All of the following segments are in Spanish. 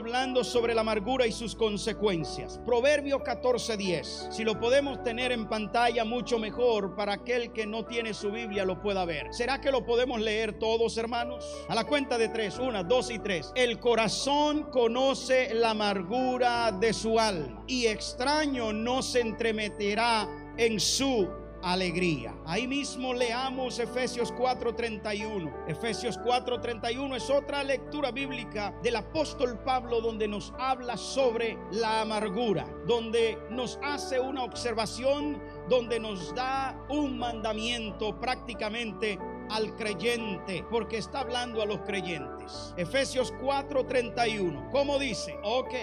hablando sobre la amargura y sus consecuencias. Proverbio 14:10. Si lo podemos tener en pantalla mucho mejor para aquel que no tiene su Biblia lo pueda ver. ¿Será que lo podemos leer todos, hermanos? A la cuenta de tres, una, dos y tres. El corazón conoce la amargura de su alma y extraño no se entremeterá en su alegría. Ahí mismo leamos Efesios 4:31. Efesios 4:31 es otra lectura bíblica del apóstol Pablo donde nos habla sobre la amargura, donde nos hace una observación, donde nos da un mandamiento prácticamente al creyente, porque está hablando a los creyentes. Efesios 4:31. ¿Cómo dice? Ok,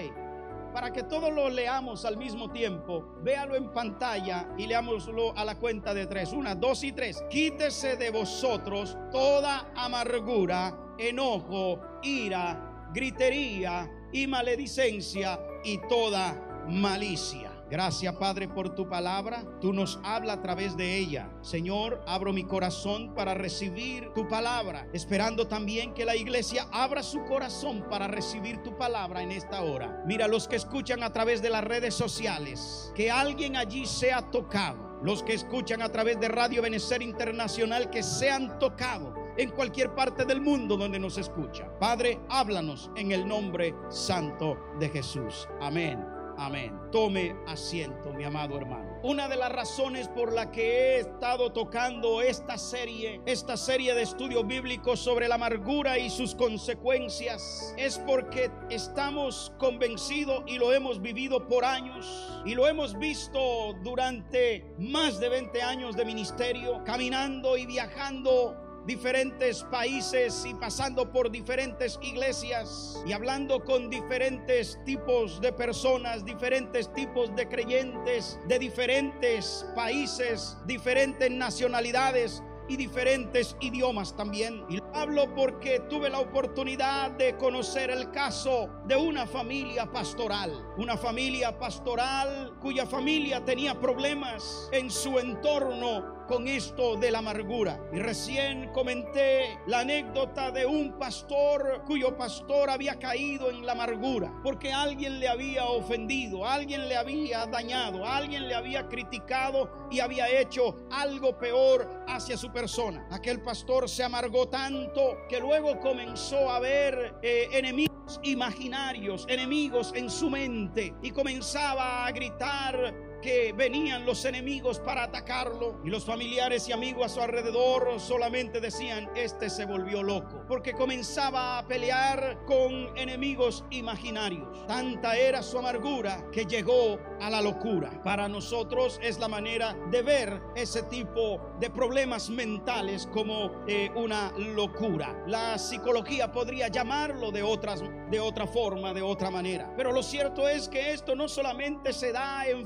para que todos lo leamos al mismo tiempo, véalo en pantalla y leámoslo a la cuenta de tres. Una, dos y tres. Quítese de vosotros toda amargura, enojo, ira, gritería y maledicencia y toda malicia. Gracias Padre por tu palabra. Tú nos habla a través de ella. Señor, abro mi corazón para recibir tu palabra, esperando también que la iglesia abra su corazón para recibir tu palabra en esta hora. Mira los que escuchan a través de las redes sociales, que alguien allí sea tocado. Los que escuchan a través de Radio Benecer Internacional, que sean tocados en cualquier parte del mundo donde nos escucha. Padre, háblanos en el nombre santo de Jesús. Amén. Amén. Tome asiento, mi amado hermano. Una de las razones por la que he estado tocando esta serie, esta serie de estudios bíblicos sobre la amargura y sus consecuencias, es porque estamos convencidos y lo hemos vivido por años y lo hemos visto durante más de 20 años de ministerio, caminando y viajando diferentes países y pasando por diferentes iglesias y hablando con diferentes tipos de personas, diferentes tipos de creyentes de diferentes países, diferentes nacionalidades y diferentes idiomas también. Y hablo porque tuve la oportunidad de conocer el caso de una familia pastoral, una familia pastoral cuya familia tenía problemas en su entorno con esto de la amargura. Y recién comenté la anécdota de un pastor cuyo pastor había caído en la amargura porque alguien le había ofendido, alguien le había dañado, alguien le había criticado y había hecho algo peor hacia su persona. Aquel pastor se amargó tanto que luego comenzó a ver eh, enemigos imaginarios, enemigos en su mente y comenzaba a gritar que venían los enemigos para atacarlo y los familiares y amigos a su alrededor solamente decían, este se volvió loco, porque comenzaba a pelear con enemigos imaginarios. Tanta era su amargura que llegó a la locura. Para nosotros es la manera de ver ese tipo de problemas mentales como eh, una locura. La psicología podría llamarlo de otras de otra forma, de otra manera. Pero lo cierto es que esto no solamente se da en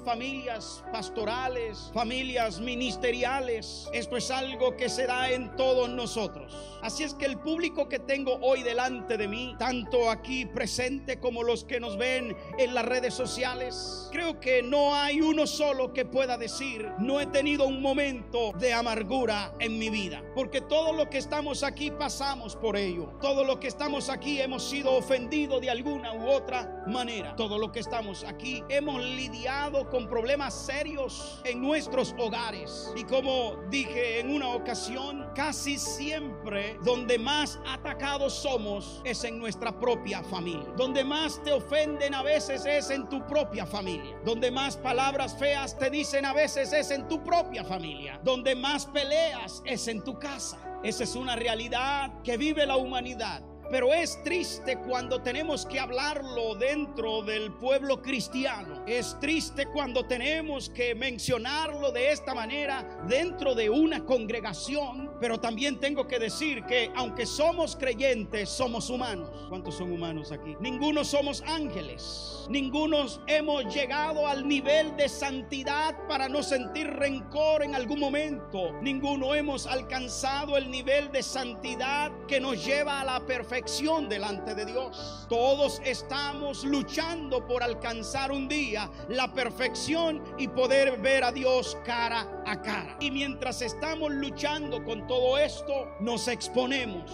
pastorales, familias ministeriales, esto es algo que se da en todos nosotros. Así es que el público que tengo hoy delante de mí, tanto aquí presente como los que nos ven en las redes sociales, creo que no hay uno solo que pueda decir, no he tenido un momento de amargura en mi vida, porque todo lo que estamos aquí pasamos por ello, todo lo que estamos aquí hemos sido ofendidos de alguna u otra manera. Todo lo que estamos aquí hemos lidiado con problemas serios en nuestros hogares. Y como dije en una ocasión, casi siempre donde más atacados somos es en nuestra propia familia. Donde más te ofenden a veces es en tu propia familia. Donde más palabras feas te dicen a veces es en tu propia familia. Donde más peleas es en tu casa. Esa es una realidad que vive la humanidad. Pero es triste cuando tenemos que hablarlo dentro del pueblo cristiano. Es triste cuando tenemos que mencionarlo de esta manera dentro de una congregación. Pero también tengo que decir que aunque somos creyentes, somos humanos. ¿Cuántos son humanos aquí? Ninguno somos ángeles. Ninguno hemos llegado al nivel de santidad para no sentir rencor en algún momento. Ninguno hemos alcanzado el nivel de santidad que nos lleva a la perfección delante de Dios. Todos estamos luchando por alcanzar un día la perfección y poder ver a Dios cara a cara. Y mientras estamos luchando con todo esto, nos exponemos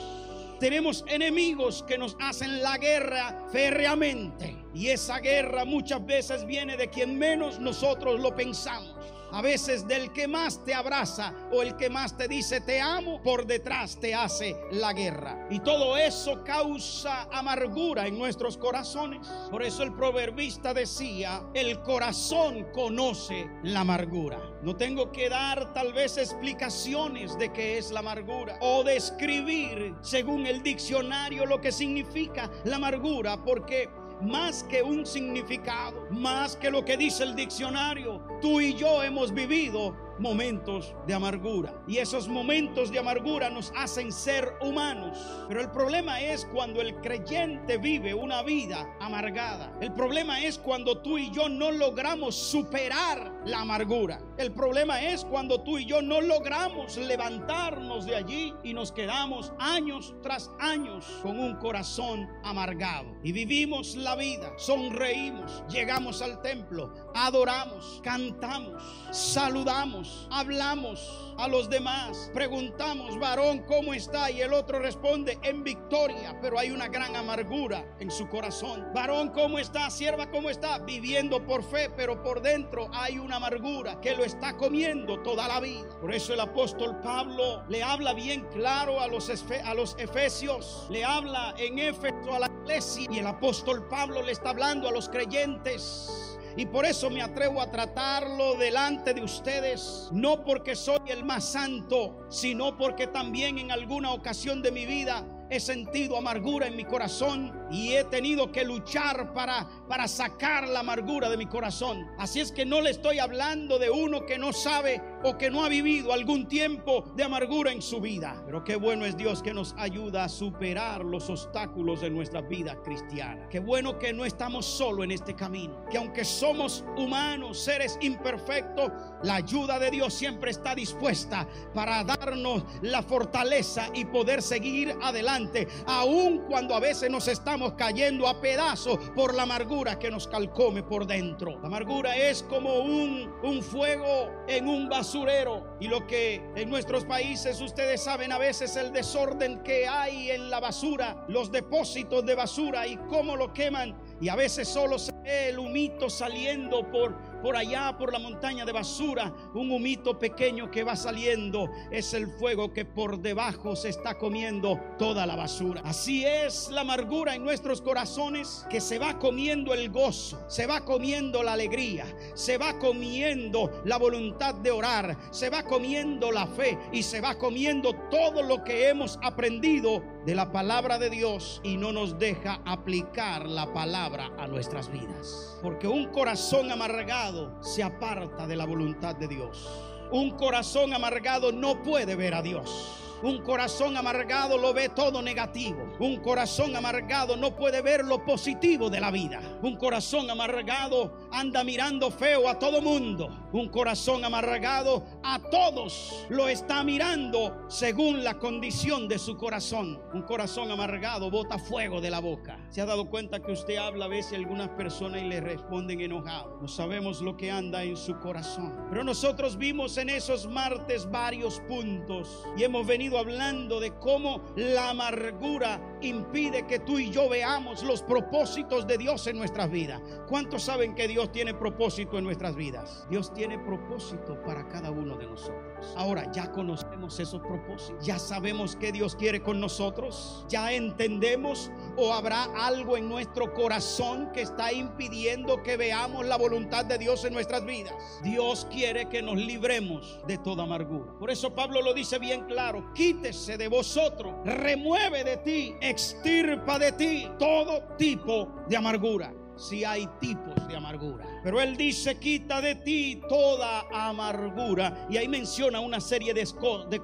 Tenemos enemigos que nos hacen la guerra férreamente. Y esa guerra muchas veces viene de quien menos nosotros lo pensamos. A veces del que más te abraza o el que más te dice te amo, por detrás te hace la guerra. Y todo eso causa amargura en nuestros corazones. Por eso el proverbista decía, el corazón conoce la amargura. No tengo que dar tal vez explicaciones de qué es la amargura o describir según el diccionario lo que significa la amargura, porque más que un significado, más que lo que dice el diccionario. Tú y yo hemos vivido momentos de amargura. Y esos momentos de amargura nos hacen ser humanos. Pero el problema es cuando el creyente vive una vida amargada. El problema es cuando tú y yo no logramos superar la amargura. El problema es cuando tú y yo no logramos levantarnos de allí y nos quedamos años tras años con un corazón amargado. Y vivimos la vida, sonreímos, llegamos al templo, adoramos, cantamos, saludamos hablamos a los demás, preguntamos, varón, ¿cómo está? Y el otro responde, en victoria, pero hay una gran amargura en su corazón. Varón, ¿cómo está? Sierva, ¿cómo está? Viviendo por fe, pero por dentro hay una amargura que lo está comiendo toda la vida. Por eso el apóstol Pablo le habla bien claro a los, a los efesios, le habla en Éfeso a la iglesia y el apóstol Pablo le está hablando a los creyentes y por eso me atrevo a tratarlo delante de ustedes, no porque soy el más santo, sino porque también en alguna ocasión de mi vida he sentido amargura en mi corazón y he tenido que luchar para, para sacar la amargura de mi corazón. Así es que no le estoy hablando de uno que no sabe o que no ha vivido algún tiempo de amargura en su vida. Pero qué bueno es Dios que nos ayuda a superar los obstáculos de nuestra vida cristiana. Qué bueno que no estamos solo en este camino. Que aunque somos humanos, seres imperfectos, la ayuda de Dios siempre está dispuesta para darnos la fortaleza y poder seguir adelante, aun cuando a veces nos estamos cayendo a pedazos por la amargura que nos calcome por dentro. La amargura es como un, un fuego en un basurero y lo que en nuestros países ustedes saben a veces el desorden que hay en la basura, los depósitos de basura y cómo lo queman y a veces solo se ve el humito saliendo por por allá, por la montaña de basura, un humito pequeño que va saliendo. Es el fuego que por debajo se está comiendo toda la basura. Así es la amargura en nuestros corazones que se va comiendo el gozo, se va comiendo la alegría, se va comiendo la voluntad de orar, se va comiendo la fe y se va comiendo todo lo que hemos aprendido de la palabra de Dios y no nos deja aplicar la palabra a nuestras vidas. Porque un corazón amargado se aparta de la voluntad de Dios. Un corazón amargado no puede ver a Dios. Un corazón amargado lo ve todo negativo. Un corazón amargado no puede ver lo positivo de la vida. Un corazón amargado anda mirando feo a todo mundo. Un corazón amargado a todos lo está mirando según la condición de su corazón. Un corazón amargado bota fuego de la boca. ¿Se ha dado cuenta que usted habla a veces a algunas personas y le responden enojados? No sabemos lo que anda en su corazón. Pero nosotros vimos en esos martes varios puntos y hemos venido hablando de cómo la amargura impide que tú y yo veamos los propósitos de Dios en nuestras vidas. ¿Cuántos saben que Dios tiene propósito en nuestras vidas? Dios tiene propósito para cada uno de nosotros. Ahora ya conocemos esos propósitos. Ya sabemos que Dios quiere con nosotros. Ya entendemos o habrá algo en nuestro corazón que está impidiendo que veamos la voluntad de Dios en nuestras vidas. Dios quiere que nos libremos de toda amargura. Por eso Pablo lo dice bien claro quítese de vosotros, remueve de ti, extirpa de ti todo tipo de amargura. Si hay tipos de amargura. Pero Él dice, quita de ti toda amargura. Y ahí menciona una serie de,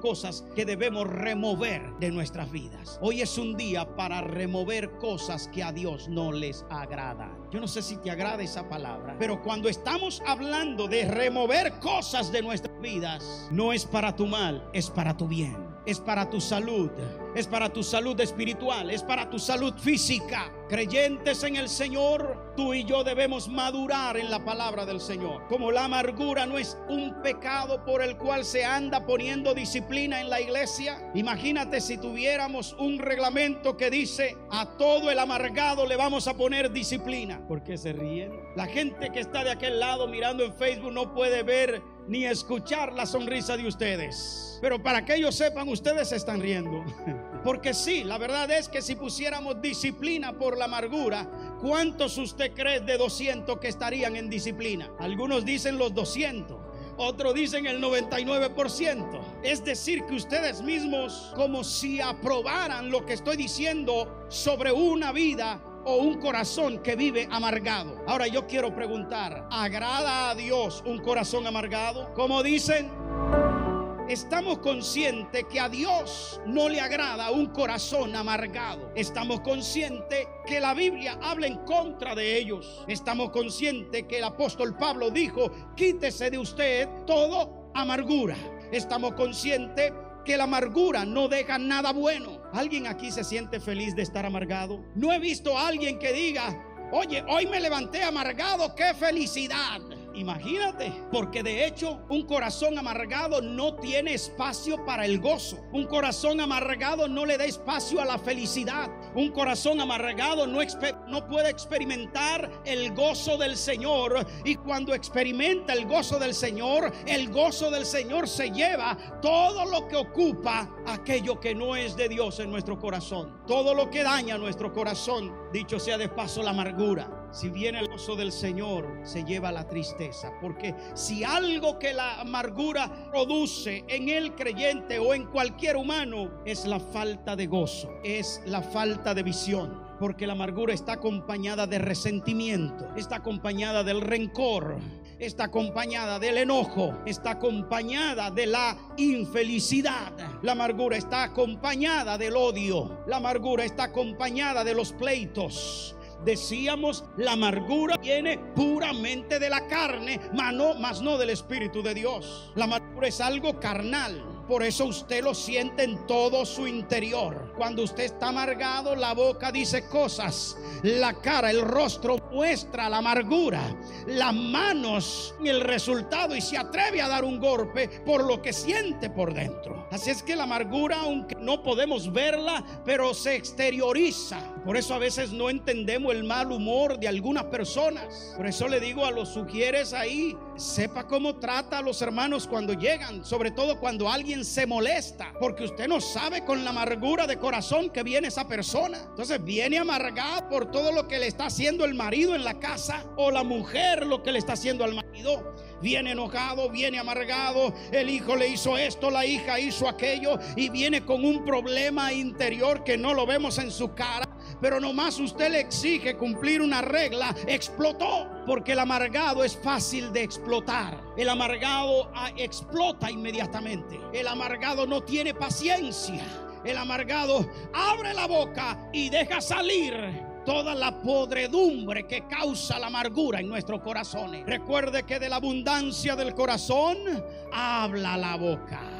cosas que debemos remover de nuestras vidas. Hoy es un día para remover cosas que a Dios no les agradan. Yo no sé si te agrada esa palabra, pero cuando estamos hablando de remover cosas de nuestras vidas, no es para tu mal, es para tu bien es para tu salud es para tu salud espiritual, es para tu salud física. Creyentes en el Señor, tú y yo debemos madurar en la palabra del Señor. Como la amargura no es un pecado por el cual se anda poniendo disciplina en la iglesia. Imagínate si tuviéramos un reglamento que dice a todo el amargado le vamos a poner disciplina. ¿Por qué se ríen? La gente que está de aquel lado mirando en Facebook no puede ver ni escuchar la sonrisa de ustedes. Pero para que ellos sepan, ustedes están riendo. Porque sí, la verdad es que si pusiéramos disciplina por la amargura, ¿cuántos usted cree de 200 que estarían en disciplina? Algunos dicen los 200. Otros dicen el 99%. Es decir, que ustedes mismos como si aprobaran lo que estoy diciendo sobre una vida o un corazón que vive amargado. Ahora yo quiero preguntar, ¿agrada a Dios un corazón amargado? Como dicen, Estamos conscientes que a Dios no le agrada un corazón amargado. Estamos conscientes que la Biblia habla en contra de ellos. Estamos conscientes que el apóstol Pablo dijo, quítese de usted todo amargura. Estamos conscientes que la amargura no deja nada bueno. ¿Alguien aquí se siente feliz de estar amargado? No he visto a alguien que diga, oye, hoy me levanté amargado, qué felicidad. Imagínate, porque de hecho un corazón amargado no tiene espacio para el gozo. Un corazón amargado no le da espacio a la felicidad. Un corazón amargado no, no puede experimentar el gozo del Señor. Y cuando experimenta el gozo del Señor, el gozo del Señor se lleva todo lo que ocupa aquello que no es de Dios en nuestro corazón. Todo lo que daña nuestro corazón, dicho sea de paso la amargura si viene el gozo del Señor, se lleva la tristeza. Porque si algo que la amargura produce en el creyente o en cualquier humano es la falta de gozo, es la falta de visión. Porque la amargura está acompañada de resentimiento, está acompañada del rencor, está acompañada del enojo, está acompañada de la infelicidad. La amargura está acompañada del odio. La amargura está acompañada de los pleitos. Decíamos, la amargura viene puramente de la carne, mas no, no del Espíritu de Dios. La amargura es algo carnal. Por eso usted lo siente en todo su interior. Cuando usted está amargado, la boca dice cosas, la cara, el rostro muestra la amargura, las manos el resultado y se atreve a dar un golpe por lo que siente por dentro. Así es que la amargura, aunque no podemos verla, pero se exterioriza. Por eso a veces no entendemos el mal humor de algunas personas. Por eso le digo a los sugieres ahí, sepa cómo trata a los hermanos cuando llegan, sobre todo cuando alguien se molesta, porque usted no sabe con la amargura de corazón que viene esa persona. Entonces viene amargada por todo lo que le está haciendo el marido en la casa o la mujer lo que le está haciendo al marido. Viene enojado, viene amargado, el hijo le hizo esto, la hija hizo aquello y viene con un problema interior que no lo vemos en su cara pero nomás usted le exige cumplir una regla, explotó. Porque el amargado es fácil de explotar. El amargado ah, explota inmediatamente. El amargado no tiene paciencia. El amargado abre la boca y deja salir toda la podredumbre que causa la amargura en nuestros corazones. Recuerde que de la abundancia del corazón habla la boca.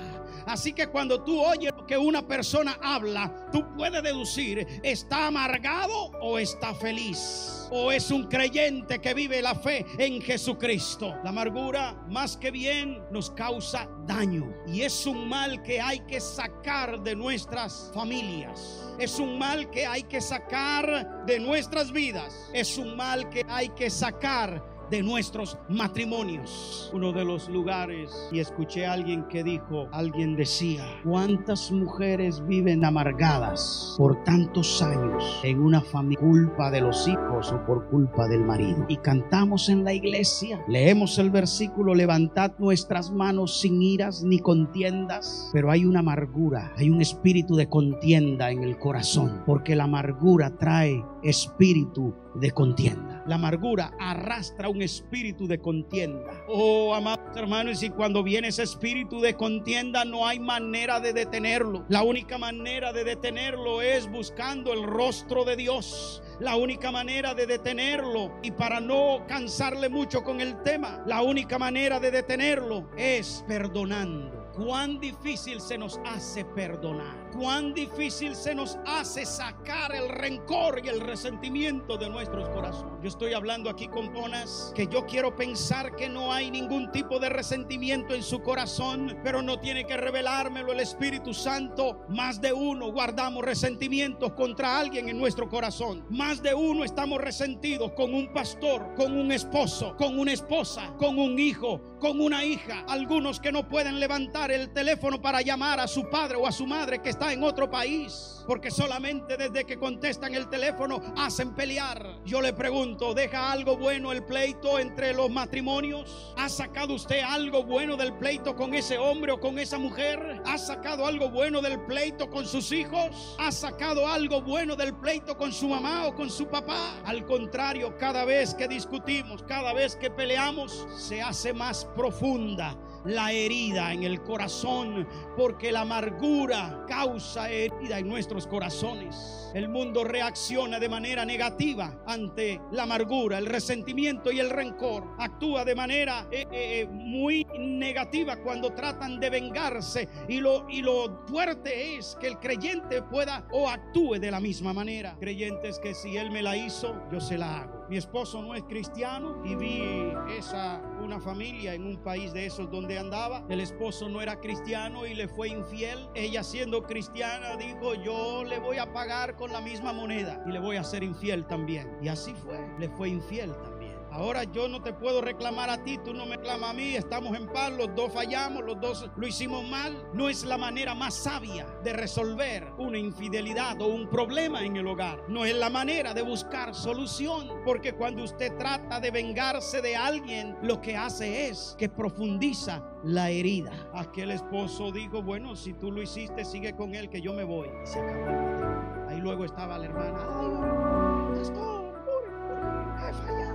Así que cuando tú oyes lo que una persona habla, tú puedes deducir, ¿está amargado o está feliz? ¿O es un creyente que vive la fe en Jesucristo? La amargura, más que bien, nos causa daño. Y es un mal que hay que sacar de nuestras familias. Es un mal que hay que sacar de nuestras vidas. Es un mal que hay que sacar de nuestros matrimonios. Uno de los lugares, y escuché a alguien que dijo, alguien decía, ¿cuántas mujeres viven amargadas por tantos años en una familia culpa de los hijos o por culpa del marido? Y cantamos en la iglesia, leemos el versículo, levantad nuestras manos sin iras ni contiendas, pero hay una amargura, hay un espíritu de contienda en el corazón, porque la amargura trae espíritu de contienda. La amargura arrastra un espíritu de contienda. Oh, amados hermanos, y cuando viene ese espíritu de contienda no hay manera de detenerlo. La única manera de detenerlo es buscando el rostro de Dios. La única manera de detenerlo, y para no cansarle mucho con el tema, la única manera de detenerlo es perdonando cuán difícil se nos hace perdonar, cuán difícil se nos hace sacar el rencor y el resentimiento de nuestros corazones. Yo estoy hablando aquí con ponas que yo quiero pensar que no hay ningún tipo de resentimiento en su corazón, pero no tiene que revelármelo el Espíritu Santo. Más de uno guardamos resentimientos contra alguien en nuestro corazón. Más de uno estamos resentidos con un pastor, con un esposo, con una esposa, con un hijo, con una hija. Algunos que no pueden levantar el teléfono para llamar a su padre o a su madre que está en otro país. Porque solamente desde que contestan el teléfono hacen pelear. Yo le pregunto, ¿deja algo bueno el pleito entre los matrimonios? ¿Ha sacado usted algo bueno del pleito con ese hombre o con esa mujer? ¿Ha sacado algo bueno del pleito con sus hijos? ¿Ha sacado algo bueno del pleito con su mamá o con su papá? Al contrario, cada vez que discutimos, cada vez que peleamos, se hace más profunda la herida en el corazón, porque la amargura causa herida en nuestros corazones. El mundo reacciona de manera negativa ante la amargura, el resentimiento y el rencor. Actúa de manera eh, eh, eh, muy negativa cuando tratan de vengarse y lo, y lo fuerte es que el creyente pueda o actúe de la misma manera. Creyentes que si él me la hizo, yo se la hago. Mi esposo no es cristiano y vi esa una familia en un país de esos donde andaba. El esposo no era cristiano y le fue infiel. Ella siendo cristiana dijo, yo le voy a pagar con la misma moneda y le voy a ser infiel también. Y así fue, le fue infiel también. Ahora yo no te puedo reclamar a ti, tú no me reclamas a mí, estamos en paz, los dos fallamos, los dos lo hicimos mal. No es la manera más sabia de resolver una infidelidad o un problema en el hogar. No es la manera de buscar solución, porque cuando usted trata de vengarse de alguien, lo que hace es que profundiza la herida. Aquel esposo dijo, bueno, si tú lo hiciste, sigue con él, que yo me voy. Se acabó. Ahí luego estaba la hermana. Pastor, he fallado.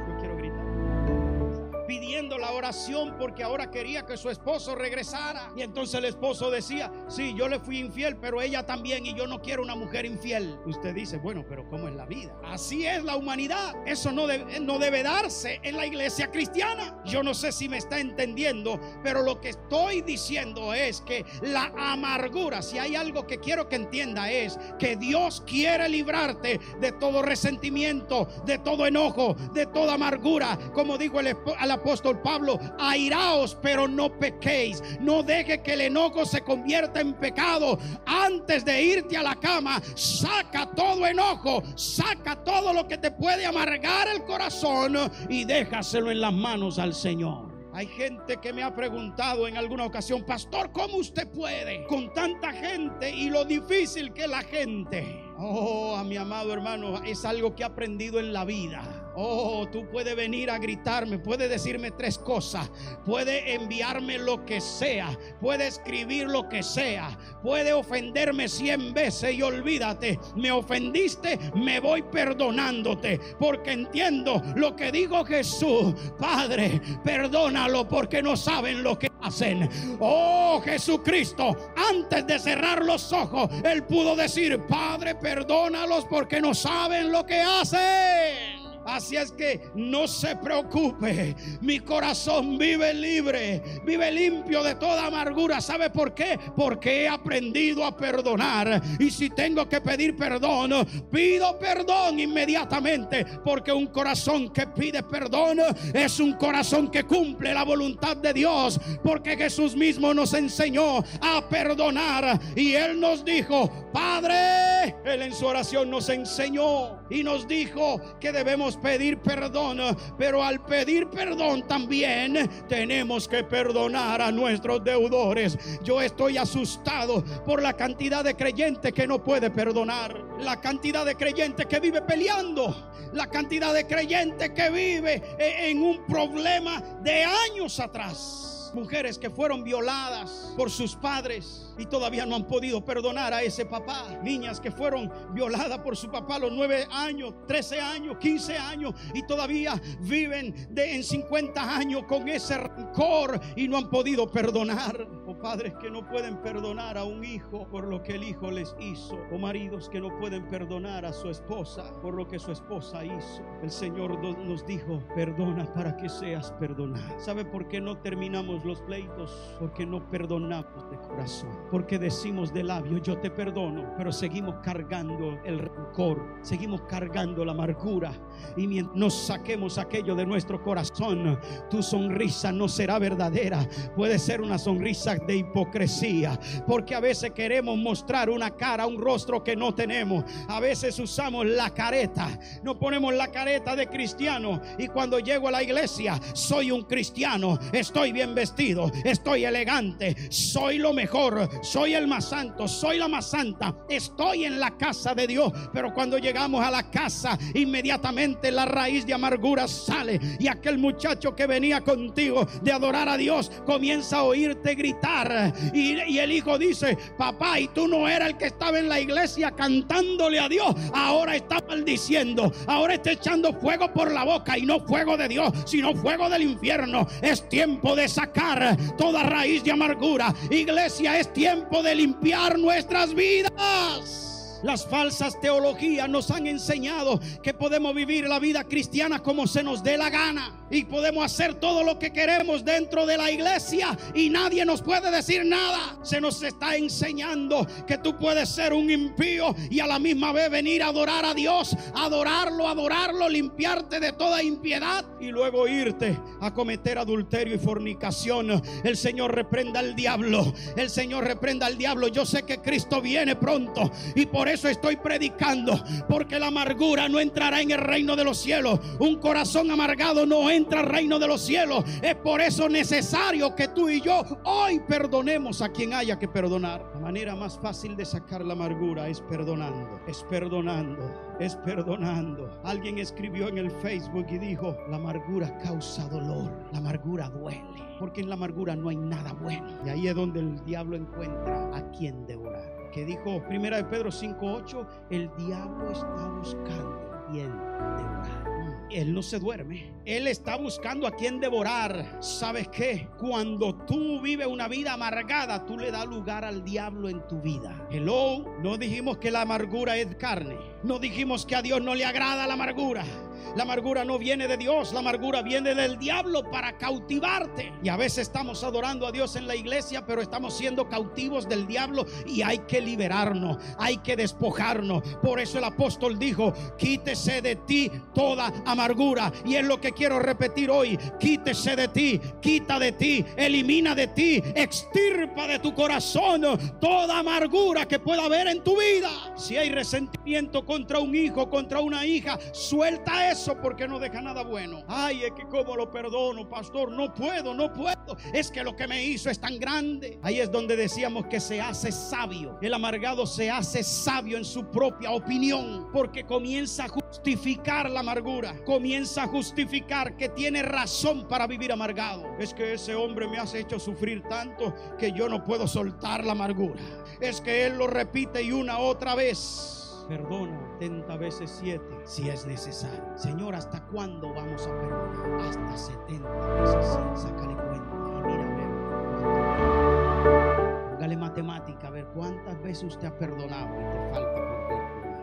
Pidiendo la oración porque ahora quería que su esposo regresara. Y entonces el esposo decía, sí, yo le fui infiel, pero ella también y yo no quiero una mujer infiel. Usted dice, bueno, pero ¿cómo es la vida? Así es la humanidad. Eso no debe, no debe darse en la iglesia cristiana. Yo no sé si me está entendiendo, pero lo que estoy diciendo es que la amargura, si hay algo que quiero que entienda es que Dios quiere librarte de todo resentimiento, de todo enojo, de toda amargura. Como dijo el, al apóstol Pablo, airaos, pero no pequéis. No deje que el enojo se convierta en pecado. Antes de irte a la cama, saca todo enojo, saca todo lo que te puede amargar el corazón y déjaselo en las manos al Señor. Hay gente que me ha preguntado en alguna ocasión, pastor, ¿cómo usted puede con tanta gente y lo difícil que la gente? Oh, a mi amado hermano, es algo que he aprendido en la vida. Oh, tú puedes venir a gritarme, puedes decirme tres cosas, puede enviarme lo que sea, puede escribir lo que sea, puede ofenderme cien veces y olvídate, me ofendiste, me voy perdonándote, porque entiendo lo que dijo Jesús, Padre, perdónalo porque no saben lo que hacen. Oh Jesucristo, antes de cerrar los ojos, Él pudo decir, Padre, perdónalos porque no saben lo que hacen. Así es que no se preocupe. Mi corazón vive libre, vive limpio de toda amargura. ¿Sabe por qué? Porque he aprendido a perdonar. Y si tengo que pedir perdón, pido perdón inmediatamente. Porque un corazón que pide perdón es un corazón que cumple la voluntad de Dios. Porque Jesús mismo nos enseñó a perdonar. Y Él nos dijo, Padre, Él en su oración nos enseñó y nos dijo que debemos pedir perdón, pero al pedir perdón también tenemos que perdonar a nuestros deudores. Yo estoy asustado por la cantidad de creyentes que no puede perdonar, la cantidad de creyentes que vive peleando, la cantidad de creyentes que vive en un problema de años atrás mujeres que fueron violadas por sus padres y todavía no han podido perdonar a ese papá. Niñas que fueron violadas por su papá a los 9 años, 13 años, 15 años y todavía viven de en 50 años con ese rencor y no han podido perdonar padres que no pueden perdonar a un hijo por lo que el hijo les hizo, o maridos que no pueden perdonar a su esposa por lo que su esposa hizo. El Señor nos dijo, perdona para que seas perdonado. ¿Sabe por qué no terminamos los pleitos? Porque no perdonamos de corazón. Porque decimos de labio, yo te perdono, pero seguimos cargando el rencor, seguimos cargando la amargura. Y mientras nos saquemos aquello de nuestro corazón, tu sonrisa no será verdadera. Puede ser una sonrisa de hipocresía. Porque a veces queremos mostrar una cara, un rostro que no tenemos. A veces usamos la careta. No ponemos la careta de cristiano. Y cuando llego a la iglesia, soy un cristiano. Estoy bien vestido. Estoy elegante. Soy lo mejor. Soy el más santo. Soy la más santa. Estoy en la casa de Dios. Pero cuando llegamos a la casa, inmediatamente la raíz de amargura sale. Y aquel muchacho que venía contigo de adorar a Dios comienza a oírte gritar. Y, y el hijo dice, papá, y tú no eras el que estaba en la iglesia cantándole a Dios. Ahora está maldiciendo. Ahora está echando fuego por la boca. Y no fuego de Dios, sino fuego del infierno. Es tiempo de sacar toda raíz de amargura. Iglesia, es tiempo de limpiar nuestras vidas. Las falsas teologías nos han enseñado que podemos vivir la vida cristiana como se nos dé la gana y podemos hacer todo lo que queremos dentro de la iglesia y nadie nos puede decir nada. Se nos está enseñando que tú puedes ser un impío y a la misma vez venir a adorar a Dios, adorarlo, adorarlo, limpiarte de toda impiedad y luego irte a cometer adulterio y fornicación. El Señor reprenda al diablo. El Señor reprenda al diablo. Yo sé que Cristo viene pronto y por eso estoy predicando, porque la amargura no entrará en el reino de los cielos. Un corazón amargado no entra al reino de los cielos. Es por eso necesario que tú y yo hoy perdonemos a quien haya que perdonar. La manera más fácil de sacar la amargura es perdonando, es perdonando, es perdonando. Alguien escribió en el Facebook y dijo, la amargura causa dolor, la amargura duele, porque en la amargura no hay nada bueno. Y ahí es donde el diablo encuentra a quien devorar que dijo Primera de Pedro 5:8, el diablo está buscando quien devorar. Él no se duerme. Él está buscando a quien devorar. ¿Sabes qué? Cuando tú vives una vida amargada, tú le das lugar al diablo en tu vida. Hello, no dijimos que la amargura es carne. No dijimos que a Dios no le agrada la amargura. La amargura no viene de Dios, la amargura viene del diablo para cautivarte. Y a veces estamos adorando a Dios en la iglesia, pero estamos siendo cautivos del diablo y hay que liberarnos, hay que despojarnos. Por eso el apóstol dijo, quítese de ti toda amargura. Y es lo que quiero repetir hoy, quítese de ti, quita de ti, elimina de ti, extirpa de tu corazón toda amargura que pueda haber en tu vida. Si hay resentimiento contra un hijo, contra una hija, suelta eso porque no deja nada bueno. Ay, es que como lo perdono, pastor, no puedo, no puedo. Es que lo que me hizo es tan grande. Ahí es donde decíamos que se hace sabio. El amargado se hace sabio en su propia opinión porque comienza a justificar la amargura. Comienza a justificar que tiene razón para vivir amargado. Es que ese hombre me hace hecho sufrir tanto que yo no puedo soltar la amargura. Es que él lo repite y una otra vez perdona 70 veces 7 si es necesario. Señor, ¿hasta cuándo vamos a perdonar? Hasta 70 veces 100. Sácale cuenta y mira a ver. Póngale matemática a ver cuántas veces usted ha perdonado y te falta por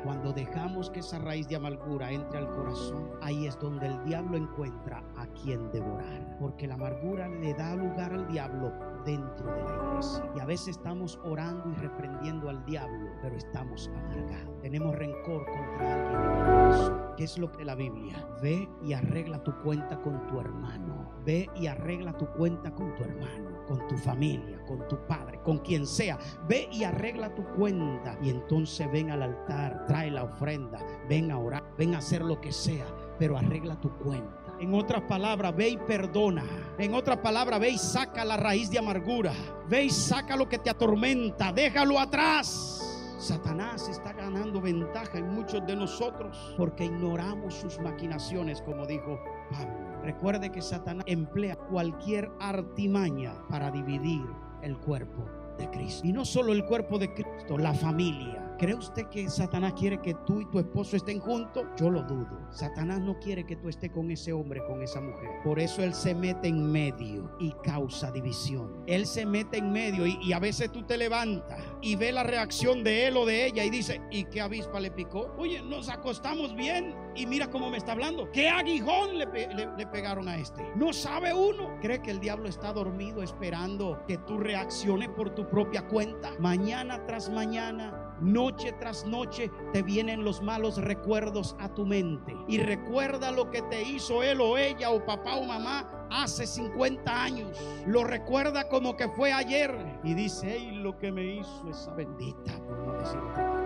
Cuando dejamos que esa raíz de amargura entre al corazón, ahí es donde el diablo encuentra a quien devorar. Porque la amargura le da lugar al diablo dentro de la iglesia. Y a veces estamos orando y reprendiendo al diablo, pero estamos amargados. Tenemos rencor contra alguien ¿Qué es lo que la Biblia? Ve y arregla tu cuenta con tu hermano. Ve y arregla tu cuenta con tu hermano, con tu familia, con tu padre, con quien sea. Ve y arregla tu cuenta. Y entonces ven al altar, trae la ofrenda, ven a orar, ven a hacer lo que sea, pero arregla tu cuenta. En otras palabras, ve y perdona. En otras palabras, ve y saca la raíz de amargura. Ve y saca lo que te atormenta. Déjalo atrás. Satanás está ganando ventaja en muchos de nosotros porque ignoramos sus maquinaciones, como dijo Pablo. Recuerde que Satanás emplea cualquier artimaña para dividir el cuerpo de Cristo. Y no solo el cuerpo de Cristo, la familia ¿Cree usted que Satanás quiere que tú y tu esposo estén juntos? Yo lo dudo. Satanás no quiere que tú estés con ese hombre, con esa mujer. Por eso él se mete en medio y causa división. Él se mete en medio y, y a veces tú te levantas y ve la reacción de él o de ella y dice, ¿y qué avispa le picó? Oye, nos acostamos bien y mira cómo me está hablando. ¿Qué aguijón le, pe- le- le pegaron a este? No sabe uno. ¿Cree que el diablo está dormido esperando que tú reacciones por tu propia cuenta? Mañana tras mañana, noche tras noche, te vienen los malos recuerdos a tu mente. Y recuerda lo que te hizo él o ella o papá o mamá hace 50 años. Lo recuerda como que fue ayer. Y dice, hey, lo que me hizo esa bendita, por no.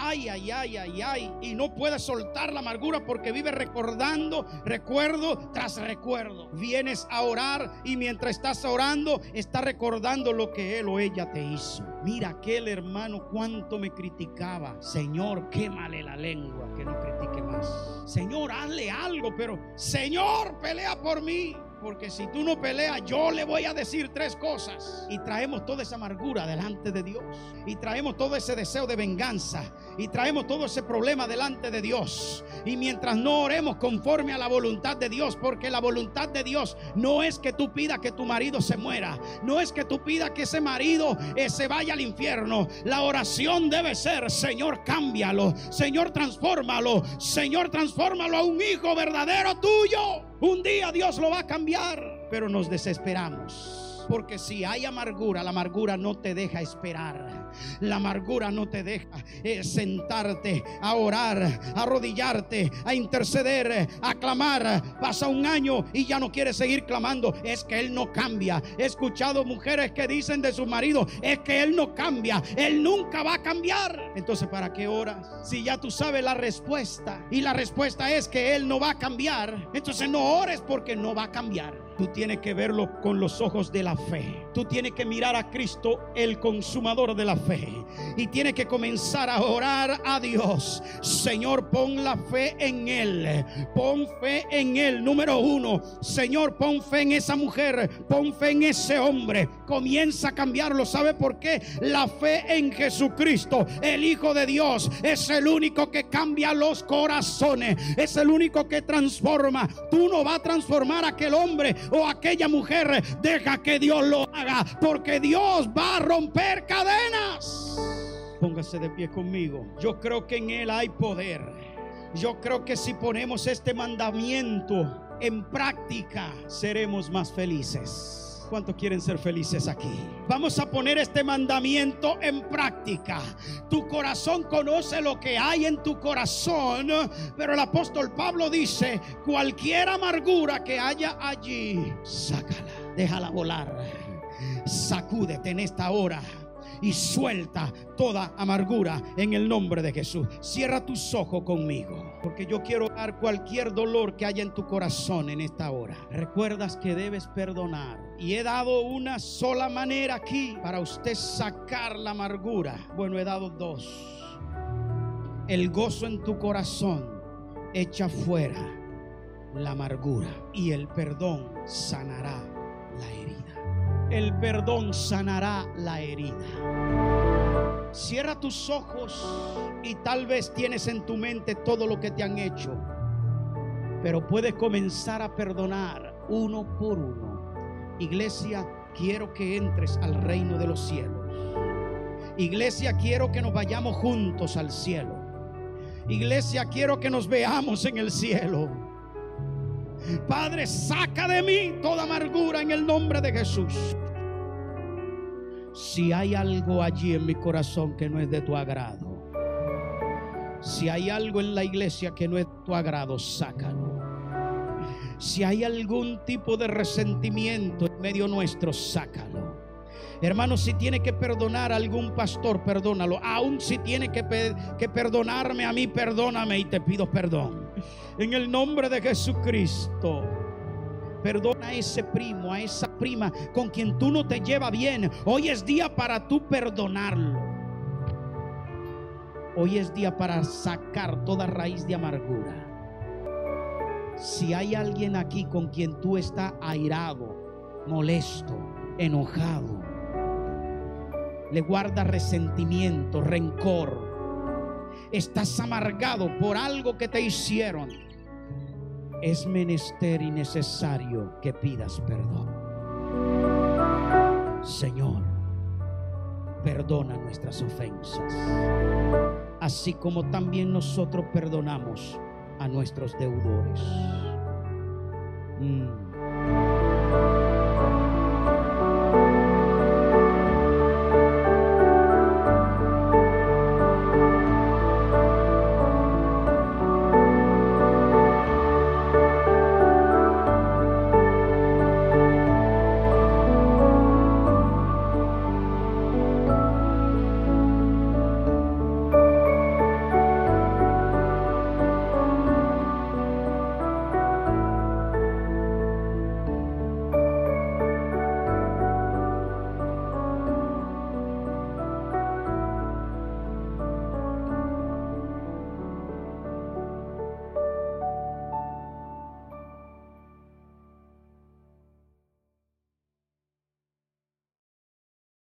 Ay, ay, ay, ay, ay. Y no puede soltar la amargura porque vive recordando, recuerdo tras recuerdo. Vienes a orar y mientras estás orando, está recordando lo que él o ella te hizo. Mira aquel hermano cuánto me criticaba. Señor, quémale la lengua, que no critique más. Señor, hazle algo, pero Señor, pelea por mí. Porque si tú no peleas, yo le voy a decir tres cosas. Y traemos toda esa amargura delante de Dios. Y traemos todo ese deseo de venganza. Y traemos todo ese problema delante de Dios. Y mientras no oremos conforme a la voluntad de Dios, porque la voluntad de Dios no es que tú pidas que tu marido se muera. No es que tú pidas que ese marido eh, se vaya al infierno. La oración debe ser, Señor, cámbialo. Señor, transfórmalo. Señor, transfórmalo a un hijo verdadero tuyo. Un día Dios lo va a cambiar, pero nos desesperamos. Porque si hay amargura, la amargura no te deja esperar. La amargura no te deja sentarte a orar, a arrodillarte, a interceder, a clamar. Pasa un año y ya no quiere seguir clamando. Es que él no cambia. He escuchado mujeres que dicen de su marido, es que él no cambia. Él nunca va a cambiar. Entonces, ¿para qué oras? Si ya tú sabes la respuesta y la respuesta es que él no va a cambiar, entonces no ores porque no va a cambiar. Tú tienes que verlo con los ojos de la fe. Tú tienes que mirar a Cristo, el consumador de la fe. Y tienes que comenzar a orar a Dios. Señor, pon la fe en Él. Pon fe en Él. Número uno. Señor, pon fe en esa mujer. Pon fe en ese hombre. Comienza a cambiarlo. ¿Sabe por qué? La fe en Jesucristo, el Hijo de Dios, es el único que cambia los corazones. Es el único que transforma. Tú no vas a transformar a aquel hombre o aquella mujer, deja que Dios lo haga, porque Dios va a romper cadenas. Póngase de pie conmigo. Yo creo que en Él hay poder. Yo creo que si ponemos este mandamiento en práctica, seremos más felices. ¿Cuántos quieren ser felices aquí? Vamos a poner este mandamiento en práctica. Tu corazón conoce lo que hay en tu corazón, pero el apóstol Pablo dice, cualquier amargura que haya allí, sácala, déjala volar. Sacúdete en esta hora y suelta toda amargura en el nombre de Jesús. Cierra tus ojos conmigo, porque yo quiero dar cualquier dolor que haya en tu corazón en esta hora. Recuerdas que debes perdonar. Y he dado una sola manera aquí para usted sacar la amargura. Bueno, he dado dos. El gozo en tu corazón echa fuera la amargura y el perdón sanará la herida el perdón sanará la herida. Cierra tus ojos y tal vez tienes en tu mente todo lo que te han hecho, pero puedes comenzar a perdonar uno por uno. Iglesia, quiero que entres al reino de los cielos. Iglesia, quiero que nos vayamos juntos al cielo. Iglesia, quiero que nos veamos en el cielo. Padre, saca de mí toda amargura en el nombre de Jesús. Si hay algo allí en mi corazón que no es de tu agrado, si hay algo en la iglesia que no es de tu agrado, sácalo. Si hay algún tipo de resentimiento en medio nuestro, sácalo. Hermano, si tiene que perdonar a algún pastor, perdónalo. Aún si tiene que, que perdonarme a mí, perdóname y te pido perdón. En el nombre de Jesucristo. Perdona a ese primo, a esa prima con quien tú no te llevas bien. Hoy es día para tú perdonarlo. Hoy es día para sacar toda raíz de amargura. Si hay alguien aquí con quien tú estás airado, molesto, enojado, le guarda resentimiento, rencor, estás amargado por algo que te hicieron, es menester y necesario que pidas perdón. Señor, perdona nuestras ofensas, así como también nosotros perdonamos a nuestros deudores. Mm.